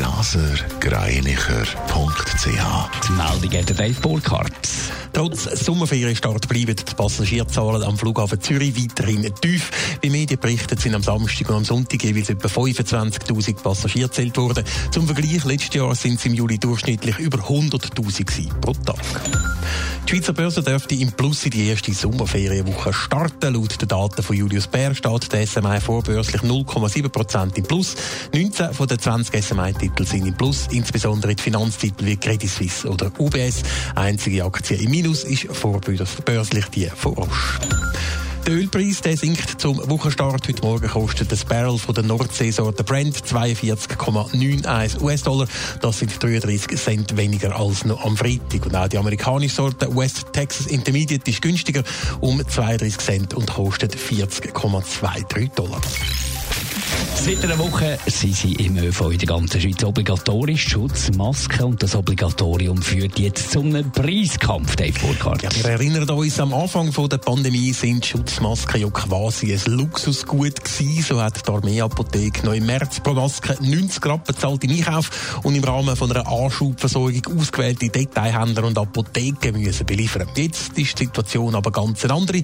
blasergreinicher.ch Die Meldung hat Dave Burkhardt. Trotz Sommerferienstart bleiben die Passagierzahlen am Flughafen Zürich weiterhin tief. Wie Medien berichten, sind am Samstag und am Sonntag jeweils etwa 25.000 Passagiere gezählt worden. Zum Vergleich, letztes Jahr sind es im Juli durchschnittlich über 100.000 pro Tag. Die Schweizer Börse dürfte im Plus in die erste Sommerferienwoche starten. Laut den Daten von Julius Bär steht der SMI vorbörslich 0,7% im Plus. 19 von den 20 SMI-Titeln sind im Plus, insbesondere die Finanztitel wie Credit Suisse oder UBS. Einzige Aktie im Minus ist vorbörslich die von Roche. Der Ölpreis der sinkt zum Wochenstart. Heute Morgen kostet das Barrel von der Nordseesorte Brent 42,91 US-Dollar. Das sind 33 Cent weniger als noch am Freitag. Und auch die amerikanische Sorte West Texas Intermediate ist günstiger um 32 Cent und kostet 40,23 Dollar. Seit einer Woche sind sie im ÖV in der ganzen Schweiz obligatorisch Schutzmasken und das Obligatorium führt jetzt zum Preiskampf, Dave Burkhardt. Ja, wir erinnern uns, am Anfang der Pandemie sind Schutzmasken ja quasi ein Luxusgut gewesen. So hat die Armeeapotheke noch im März pro Maske 90 Rappen bezahlt im Einkauf und im Rahmen von einer Anschubversorgung ausgewählte Detailhändler und Apotheken müssen beliefern. Jetzt ist die Situation aber ganz eine andere.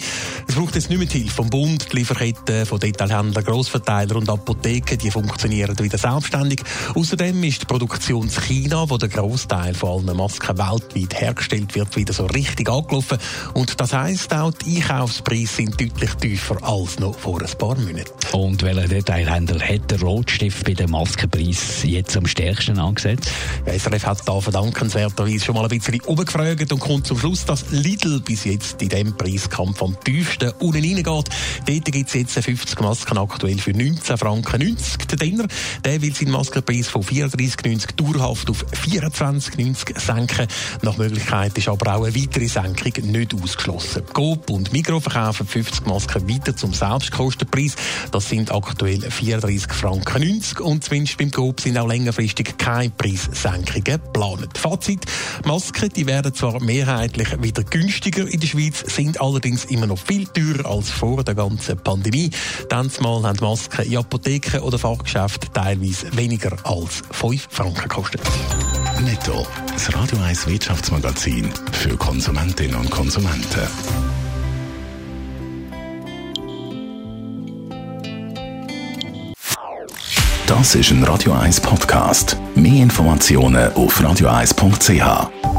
Es braucht jetzt nicht mehr die Hilfe vom Bund, die Lieferketten von Detailhändlern, Grossverteiler und Apotheken, die funktionieren wieder selbstständig. Außerdem ist die Produktion in China, wo der Großteil von allen Masken weltweit hergestellt wird, wieder so richtig angelaufen. Und das heisst auch, die Einkaufspreise sind deutlich tiefer als noch vor ein paar Monaten. Und welcher Detailhändler hat der Rotstift bei dem Maskenpreis jetzt am stärksten angesetzt? Ja, SRF hat da verdankenswerterweise schon mal ein bisschen umgefragt und kommt zum Schluss, dass Lidl bis jetzt in diesem Preiskampf am tiefsten unten reingeht. Dort gibt es jetzt 50 Masken aktuell für 19 Franken 90. Der Dinner, der will seinen Maskenpreis von 34,90 dauerhaft auf 24,90 senken. Nach Möglichkeit ist aber auch eine weitere Senkung nicht ausgeschlossen. Coop und Migros verkaufen 50 Masken weiter zum Selbstkostenpreis. Das sind aktuell 34 Franken 90 und zumindest beim Coop sind auch längerfristig keine Preissenkungen geplant. Fazit, Masken, die werden zwar mehrheitlich wieder günstiger in der Schweiz, sind allerdings immer noch viel teurer als vor der ganzen Pandemie. Dann mal haben Masken in Apotheken oder Fachgeschäften teilweise weniger als 5 Franken gekostet. Netto. Das Radio 1 Wirtschaftsmagazin für Konsumentinnen und Konsumenten. Das ist ein Radio 1 Podcast. Mehr Informationen auf radio1.ch.